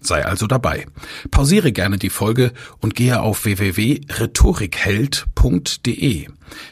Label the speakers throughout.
Speaker 1: Sei also dabei. Pausiere gerne die Folge und gehe auf www.rhetorikheld.de.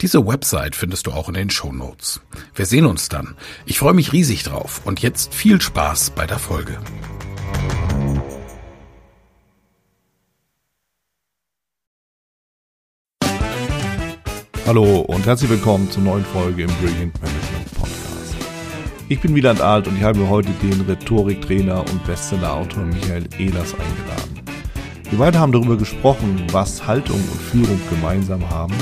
Speaker 1: Diese Website findest du auch in den Show Notes. Wir sehen uns dann. Ich freue mich riesig drauf und jetzt viel Spaß bei der Folge.
Speaker 2: Hallo und herzlich willkommen zur neuen Folge im Brilliant Management. Ich bin Wieland Alt und ich habe heute den Rhetoriktrainer und Bestsellerautor Michael Ehlers eingeladen. Wir beide haben darüber gesprochen, was Haltung und Führung gemeinsam haben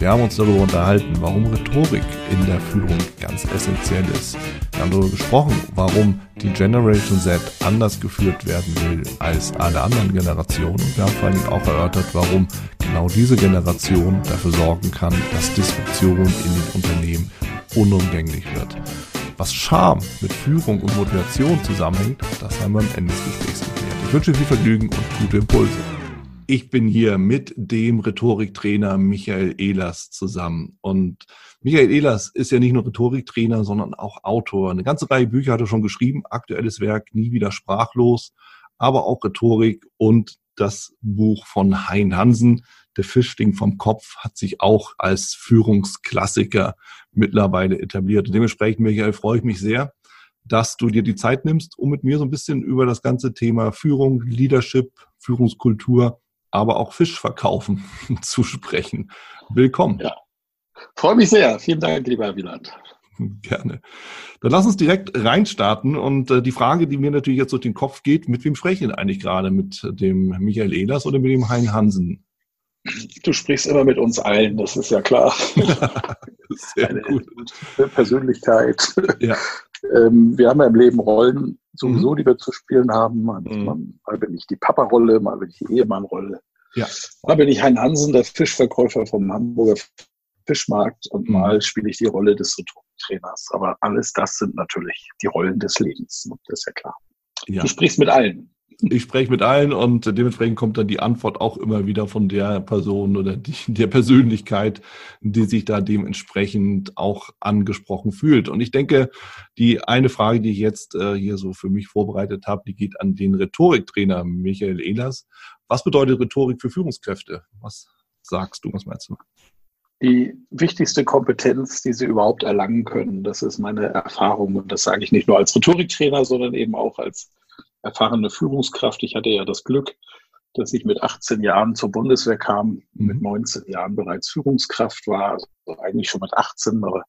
Speaker 2: wir haben uns darüber unterhalten, warum Rhetorik in der Führung ganz essentiell ist. Wir haben darüber gesprochen, warum die Generation Z anders geführt werden will als alle anderen Generationen. Und wir haben vor allem auch erörtert, warum genau diese Generation dafür sorgen kann, dass Disruption in den Unternehmen unumgänglich wird. Was Charme mit Führung und Motivation zusammenhängt, das haben wir am Ende des Gesprächs geklärt. Ich wünsche viel Vergnügen und gute Impulse. Ich bin hier mit dem Rhetoriktrainer Michael Ehlers zusammen. Und Michael Ehlers ist ja nicht nur Rhetoriktrainer, sondern auch Autor. Eine ganze Reihe Bücher hat er schon geschrieben. Aktuelles Werk, Nie wieder sprachlos, aber auch Rhetorik und das Buch von Hein Hansen, Der Fischding vom Kopf, hat sich auch als Führungsklassiker mittlerweile etabliert. Und dementsprechend, Michael, freue ich mich sehr, dass du dir die Zeit nimmst, um mit mir so ein bisschen über das ganze Thema Führung, Leadership, Führungskultur aber auch Fisch verkaufen zu sprechen. Willkommen.
Speaker 3: Ja. Freue mich sehr. Vielen Dank, lieber Wieland.
Speaker 2: Gerne. Dann lass uns direkt reinstarten. Und äh, die Frage, die mir natürlich jetzt durch den Kopf geht, mit wem spreche ich denn eigentlich gerade? Mit dem Michael Ehlers oder mit dem Hein Hansen?
Speaker 3: Du sprichst immer mit uns allen, das ist ja klar. Sehr Eine gut. Persönlichkeit. Ja. Ähm, wir haben ja im Leben Rollen sowieso, mhm. die wir zu spielen haben. Mal, mhm. mal bin ich die Papa-Rolle, mal bin ich die Ehemann-Rolle. Ja. Mal bin ich Hein Hansen, der Fischverkäufer vom Hamburger Fischmarkt und mhm. mal spiele ich die Rolle des Rhetoriktrainers. Aber alles das sind natürlich die Rollen des Lebens. Das ist ja klar. Ja. Du sprichst mit allen
Speaker 2: ich spreche mit allen und dementsprechend kommt dann die Antwort auch immer wieder von der Person oder die, der Persönlichkeit, die sich da dementsprechend auch angesprochen fühlt. Und ich denke, die eine Frage, die ich jetzt äh, hier so für mich vorbereitet habe, die geht an den Rhetoriktrainer Michael Ehlers. Was bedeutet Rhetorik für Führungskräfte? Was sagst du, was meinst du?
Speaker 3: Die wichtigste Kompetenz, die sie überhaupt erlangen können. Das ist meine Erfahrung und das sage ich nicht nur als Rhetoriktrainer, sondern eben auch als erfahrene Führungskraft. Ich hatte ja das Glück, dass ich mit 18 Jahren zur Bundeswehr kam, mhm. mit 19 Jahren bereits Führungskraft war, also eigentlich schon mit 18, aber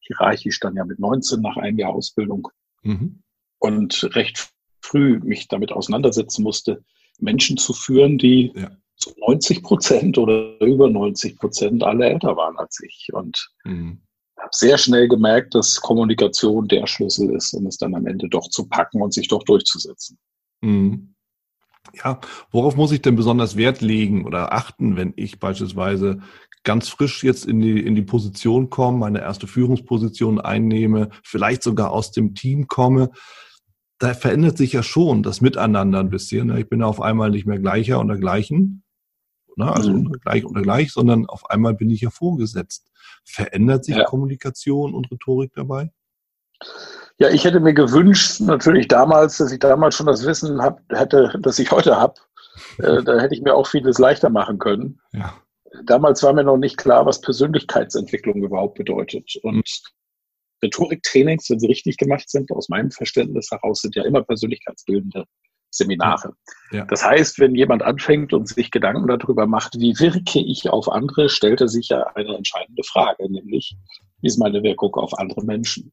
Speaker 3: hierarchisch dann ja mit 19 nach einem Jahr Ausbildung mhm. und recht früh mich damit auseinandersetzen musste, Menschen zu führen, die ja. Zu 90 Prozent oder über 90 Prozent alle älter waren als ich. Und mhm habe sehr schnell gemerkt, dass Kommunikation der Schlüssel ist, um es dann am Ende doch zu packen und sich doch durchzusetzen. Mhm.
Speaker 2: Ja, worauf muss ich denn besonders Wert legen oder achten, wenn ich beispielsweise ganz frisch jetzt in die, in die Position komme, meine erste Führungsposition einnehme, vielleicht sogar aus dem Team komme? Da verändert sich ja schon das Miteinander ein bisschen. Ich bin auf einmal nicht mehr gleicher oder gleichen, ne? also mhm. gleich oder gleich, sondern auf einmal bin ich ja vorgesetzt. Verändert sich ja. Kommunikation und Rhetorik dabei?
Speaker 3: Ja, ich hätte mir gewünscht, natürlich damals, dass ich damals schon das Wissen hab, hätte, das ich heute habe. Äh, da hätte ich mir auch vieles leichter machen können. Ja. Damals war mir noch nicht klar, was Persönlichkeitsentwicklung überhaupt bedeutet. Und Rhetoriktrainings, wenn sie richtig gemacht sind, aus meinem Verständnis heraus, sind ja immer persönlichkeitsbildende Seminare. Ja. Das heißt, wenn jemand anfängt und sich Gedanken darüber macht, wie wirke ich auf andere, stellt er sich ja eine entscheidende Frage, nämlich wie ist meine Wirkung auf andere Menschen.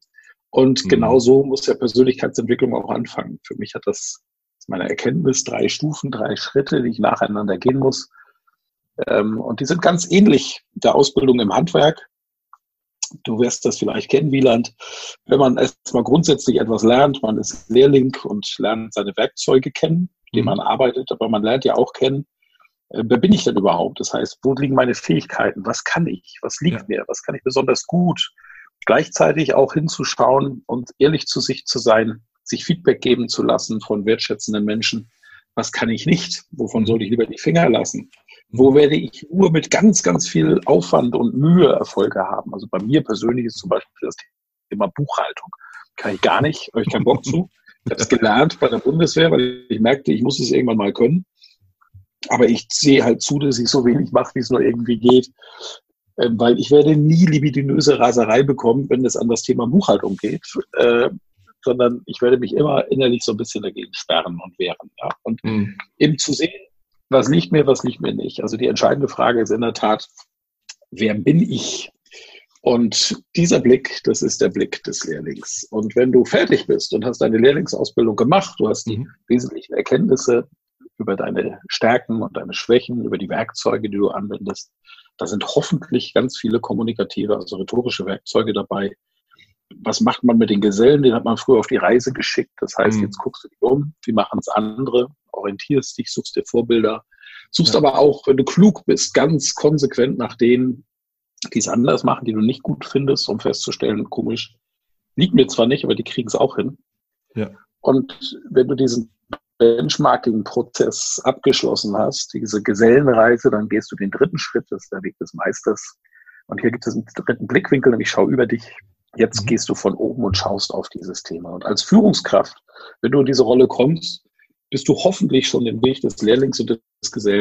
Speaker 3: Und mhm. genau so muss ja Persönlichkeitsentwicklung auch anfangen. Für mich hat das meine Erkenntnis drei Stufen, drei Schritte, die ich nacheinander gehen muss. Ähm, und die sind ganz ähnlich der Ausbildung im Handwerk. Du wirst das vielleicht kennen, Wieland. Wenn man erstmal grundsätzlich etwas lernt, man ist Lehrling und lernt seine Werkzeuge kennen, mit denen mhm. man arbeitet, aber man lernt ja auch kennen, äh, wer bin ich denn überhaupt? Das heißt, wo liegen meine Fähigkeiten? Was kann ich? Was liegt mir? Was kann ich besonders gut? Gleichzeitig auch hinzuschauen und ehrlich zu sich zu sein, sich Feedback geben zu lassen von wertschätzenden Menschen. Was kann ich nicht? Wovon mhm. soll ich lieber die Finger lassen? Wo werde ich nur mit ganz, ganz viel Aufwand und Mühe Erfolge haben? Also bei mir persönlich ist zum Beispiel das Thema Buchhaltung. Kann ich gar nicht, habe ich keinen Bock zu. Ich habe es gelernt bei der Bundeswehr, weil ich merkte, ich muss es irgendwann mal können. Aber ich sehe halt zu, dass ich so wenig mache, wie es nur irgendwie geht. Ähm, weil ich werde nie libidinöse Raserei bekommen, wenn es an das Thema Buchhaltung geht. Äh, sondern ich werde mich immer innerlich so ein bisschen dagegen sperren und wehren. Ja? Und mhm. eben zu sehen, was liegt mir, was liegt mir nicht. Also die entscheidende Frage ist in der Tat, wer bin ich? Und dieser Blick, das ist der Blick des Lehrlings. Und wenn du fertig bist und hast deine Lehrlingsausbildung gemacht, du hast die mhm. wesentlichen Erkenntnisse über deine Stärken und deine Schwächen, über die Werkzeuge, die du anwendest, da sind hoffentlich ganz viele kommunikative, also rhetorische Werkzeuge dabei, was macht man mit den Gesellen? Den hat man früher auf die Reise geschickt. Das heißt, mhm. jetzt guckst du dich um, wie machen es andere, orientierst dich, suchst dir Vorbilder, suchst ja. aber auch, wenn du klug bist, ganz konsequent nach denen, die es anders machen, die du nicht gut findest, um festzustellen, komisch, liegt mir zwar nicht, aber die kriegen es auch hin. Ja. Und wenn du diesen Benchmarking-Prozess abgeschlossen hast, diese Gesellenreise, dann gehst du den dritten Schritt, das ist der Weg des Meisters. Und hier gibt es einen dritten Blickwinkel, nämlich schau über dich, Jetzt mhm. gehst du von oben und schaust auf dieses Thema. Und als Führungskraft, wenn du in diese Rolle kommst, bist du hoffentlich schon den Weg des Lehrlings und des Gesellen